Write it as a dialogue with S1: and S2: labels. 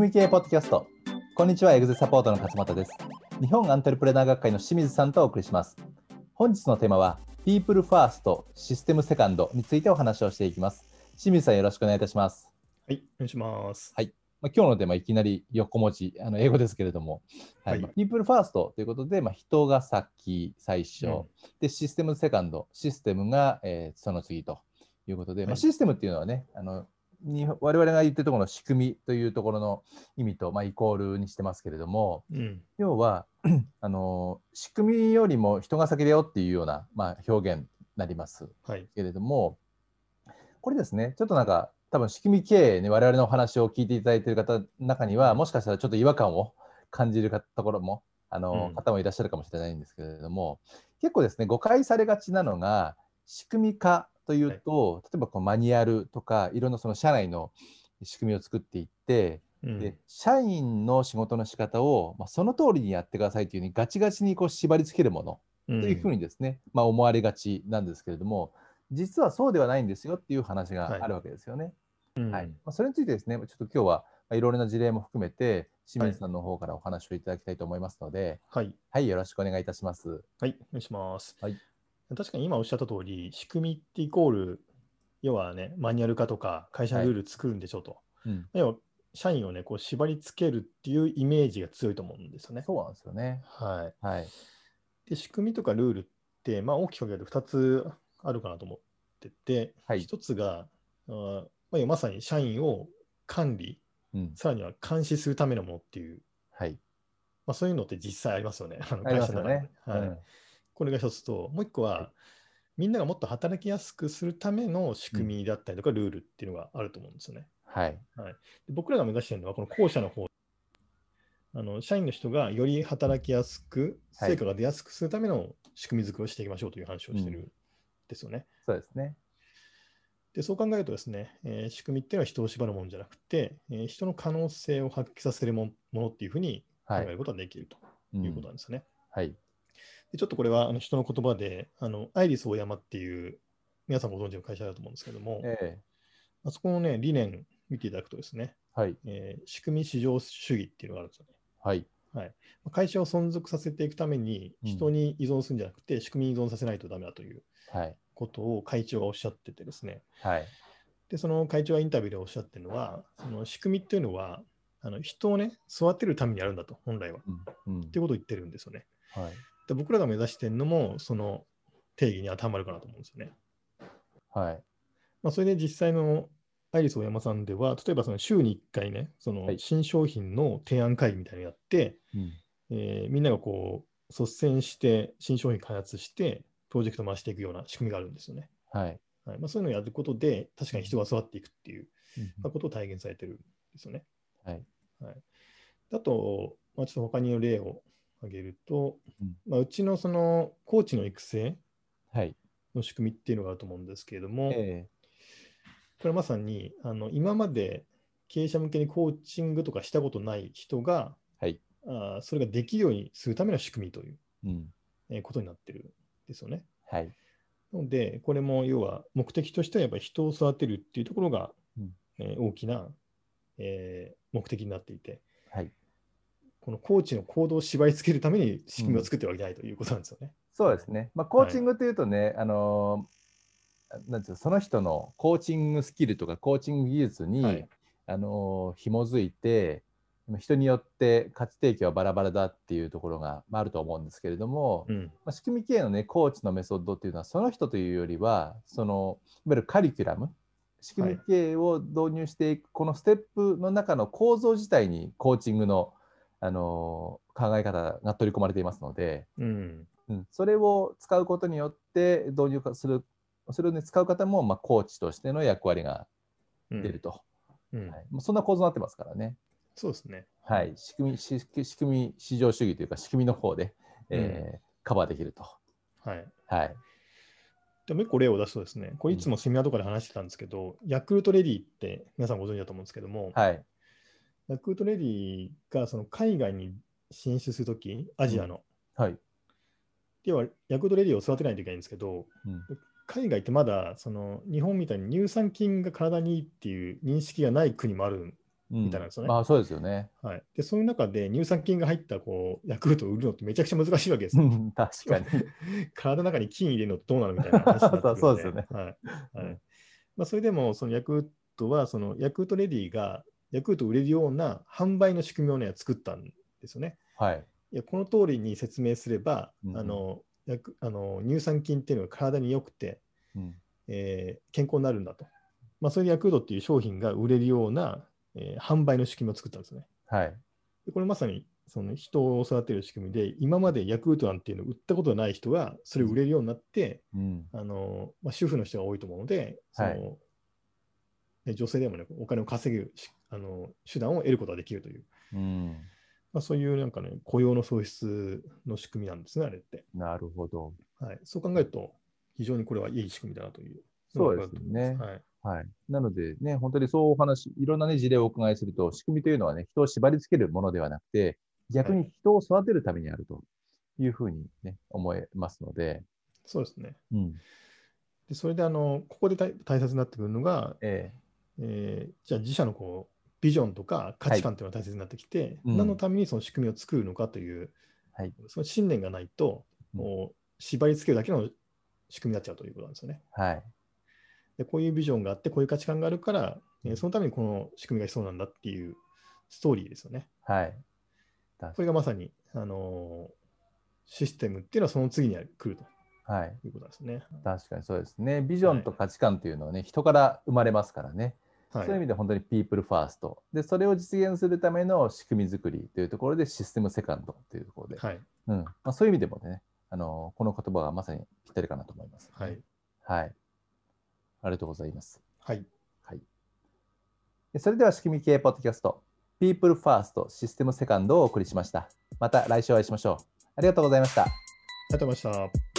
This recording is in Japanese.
S1: 組み系ポッドキャスト。こんにちは、エグゼサポートの勝又です。日本アントレプレナー学会の清水さんとお送りします。本日のテーマは、People First システムセカンドについてお話をしていきます。清水さん、よろしくお願いいたします。
S2: はい、お願いします。
S1: はいまあ、今日のテーマ、いきなり横文字、あの英語ですけれども、はい
S2: はい
S1: まあ People First ということで、まあ、人が先、最初、
S2: うん
S1: で、システムセカンド、システムが、えーその次ということで、まあ、
S2: はい
S1: システムっていうのはね、あのに我々が言ってるところの仕組みというところの意味と、まあ、イコールにしてますけれども、
S2: うん、
S1: 要は あの仕組みよりも人が先だよっていうような、まあ、表現になります
S2: はい、
S1: けれどもこれですねちょっとなんか多分仕組み経営ね我々のお話を聞いていただいている方の中にはもしかしたらちょっと違和感を感じるかところもあの、
S2: うん。
S1: 方もいらっしゃるかもしれないんですけれども結構ですね誤解されがちなのが仕組み化というと、例えばこうマニュアルとかいろんなその社内の仕組みを作っていって
S2: うん。
S1: で社員の仕事の仕方を、まあ、その通りにやってくださいというふうにガチガチにこう縛り付けるもの
S2: うん。
S1: というふうにですね、まあ、思われがちなんですけれども実はそうではないんですよっていう話があるわけですよね。
S2: うん。
S1: はい。まあ、それについてですねちょっと今日はまあいろいろな事例も含めて清水さんの方からお話をいただきたいと思いますので、
S2: はい、
S1: はい、よろしくお願いいたします。
S2: はい、お願いします。
S1: はい
S2: 確かに今おっしゃった通り、仕組みってイコール、要はね、マニュアル化とか会社のルール作るんでしょうと。
S1: うん、
S2: 要は、社員をね、こう縛り付けるっていうイメージが強いと思うんですよね。
S1: そうなんですよね。
S2: はい。
S1: はい。
S2: で、仕組みとかルールって、まあ、大きく分けると2つあるかなと思ってて、
S1: はい
S2: 1つが、あーまあ、まさに社員を管理、
S1: うん、
S2: さらには監視するためのものっていう
S1: はい。
S2: まあ、そういうのって実際ありますよね。あの
S1: ありますよね。
S2: 会社の中ではい
S1: うん
S2: これが一つと、もう一個は、
S1: はい
S2: みんながもっと働きやすくするための仕組みだったりとか、ルールっていうのがあると思うんですよね。
S1: はい。
S2: で僕らが目指しているのは、この後者の方。あの社員の人がより働きやすく、
S1: はい
S2: 成果が出やすくするための仕組み作りをしていきましょうという話をしてるんですよね。
S1: そうですね。
S2: でそう考えるとですね、えー仕組みっていうのは人を縛るものじゃなくて、えー人の可能性を発揮させるもものっていうふうに考
S1: はい
S2: えることができると
S1: うん
S2: いうことなんですよね。
S1: はい。
S2: でちょっとこれはあの人の言葉で、あのアイリスオーヤマっていう、皆さんご存知の会社だと思うんですけども、
S1: え
S2: あそこのね、理念見ていただくとですね、
S1: えはい。
S2: えー仕組み市場主義っていうのがあるんですよね。
S1: はい。
S2: 会社を存続させていくために、
S1: うん
S2: 人に依存するんじゃなくて、仕組みに依存させないとダメだという
S1: はい。
S2: ことを会長がおっしゃっててですね、
S1: はい。
S2: で、その会長がインタビューでおっしゃってるのは、その仕組みっていうのは、あの人をね、育てるためにやるんだと、本来は。っ
S1: うん。うん
S2: ていうことを言ってるんですよね。
S1: はい。
S2: で僕らが目指してるのも、その定義に当てはまるかなと思うんですよね。
S1: はい。
S2: まあ、それで実際のアイリスオーヤマさんでは、例えばその週に1回ね、その
S1: はい
S2: 新商品の提案会議みたいなのやって、
S1: うん。
S2: えーみんながこう率先して新商品開発して、プロジェクト回していくような仕組みがあるんですよね。
S1: はい。
S2: はいまあ、そういうのをやることで、確かに人が育っていくっていう、
S1: うん
S2: まあことを体現されてるんですよね。
S1: はい。
S2: あと、まあ、ちょっと他に例を挙げると、
S1: うん
S2: まあ、うちのそのコーチの育成
S1: はい。
S2: の仕組みっていうのがあると思うんですけれども、
S1: え
S2: これまさにあの今まで経営者向けにコーチングとかしたことない人が、
S1: はい
S2: あーそれができるようにするための仕組みという、
S1: えうん。
S2: えーことになってるんですよね。
S1: はい。
S2: なので、これも要は目的としてはやっぱり人を育てるっていうところが、
S1: うん
S2: えー大きな、えー目的になっていて、
S1: はい。
S2: このコーチの行動を縛り付けるために仕組みを作ってるわけじゃないということなんですよね。
S1: そうですね。まあ、コーチングというとね、あのーなんていうのその人のコーチングスキルとかコーチング技術に、
S2: はい
S1: あのー紐づいて、人によって価値提供はバラバラだっていうところがまああると思うんですけれども、
S2: うん
S1: まあ、仕組み系のね、コーチのメソッドっていうのは、その人というよりは、そのいわゆるカリキュラム、仕組み系を導入していく、このステップの中の構造自体にコーチングの、あのー考え方が取り込まれていますので、
S2: うん
S1: うん、それを使うことによって導入する、それを、ね、使う方も、まあ、コーチとしての役割が
S2: うん
S1: 出ると、
S2: うん
S1: はい、そんな構造になってますからね。
S2: そうですね。
S1: はい、仕組みし仕組み市場主義というか仕組みの方で、えーカバーできると。
S2: はい。
S1: はい。
S2: でもう一個例を出すとですね、これいつもセミナーとかで話してたんですけど、ヤクルトレディって皆さんご存知だと思うんですけども、
S1: はい。
S2: ヤクルトレディがその海外に進出するとき、アジアの、
S1: はい。
S2: 要はヤクルトレディを育てないといけないんですけど、
S1: うん
S2: 海外ってまだその日本みたいに乳酸菌が体にいいっていう認識がない国もあるん
S1: うん
S2: みたいなんですよね。
S1: まあそうですよね。
S2: はい、でそういう中で乳酸菌が入ったこうヤクルトを売るのってめちゃくちゃ難しいわけですよ。
S1: うん。確かに。
S2: 体の中に菌入れるのってどうなのみたいな話になってくるん
S1: そうですよね。
S2: はい。はい。まあ、それでもそのヤクルトはそのヤクルトレディがヤクルトを売れるような販売の仕組みを、ね、作ったんですよね。
S1: はい。
S2: いやこの通りに説明すれば、
S1: うん
S2: あのあの乳酸菌っていうのが体に良くて、
S1: うん
S2: えー健康になるんだと。まあ、それでヤクルトっていう商品が売れるような、えー販売の仕組みを作ったんですね。
S1: はい。
S2: でこれまさにその人を育てる仕組みで、今までヤクルトなんていうのを売ったことがない人がそれを売れるようになって、
S1: うん。
S2: あのまあ、主婦の人が多いと思うので、その
S1: はい
S2: ね女性でも、ね、お金を稼ぐしあの手段を得ることができるという、
S1: うん。
S2: まあ、そういうなんかね、雇用の創出の仕組みなんですね、あれって。
S1: なるほど。
S2: はい、そう考えると、非常にこれはいい仕組みだなという。
S1: そうですよね
S2: はい、
S1: はい。なのでね、本当にそうお話、いろんなね、事例をお伺いすると、仕組みというのはね、人を縛り付けるものではなくて、逆に人を育てるためにあるというふうにね、思えますので、
S2: そうですね。
S1: うん。
S2: でそれであの、ここで大大切になってくるのが、
S1: え
S2: えーじゃあ自社のこうビジョンとか価値観というのが大切になってきて、
S1: うん
S2: 何のためにその仕組みを作るのかという、
S1: はい
S2: その信念がないと、
S1: うん
S2: もう縛り付けるだけの仕組みになっちゃうということなんですよね。
S1: えはい。
S2: でこういうビジョンがあって、こういう価値観があるから、えーそのためにこの仕組みが必要なんだっていうストーリーですよね。
S1: はい。
S2: これがまさに、あのーシステムっていうのはその次に来ると
S1: はい。
S2: いうことですね。
S1: 確かにそうですね。ビジョンと価値観というのはね、人から生まれますからね。
S2: はい
S1: そういう意味で本当にピープルファースト。で、それを実現するための仕組み作りというところでシステムセカンドというところで、
S2: はい。
S1: うんまあ、そういう意味でもね、あのこの言葉がまさにぴったりかなと思います、
S2: はい。
S1: はい。ありがとうございます。
S2: はい。
S1: はい。でそれでは仕組み系ポッドキャスト、ピープルファーストシステムセカンドをお送りしました。また来週お会いしましょう。ありがとうございました。
S2: ありがとうございました。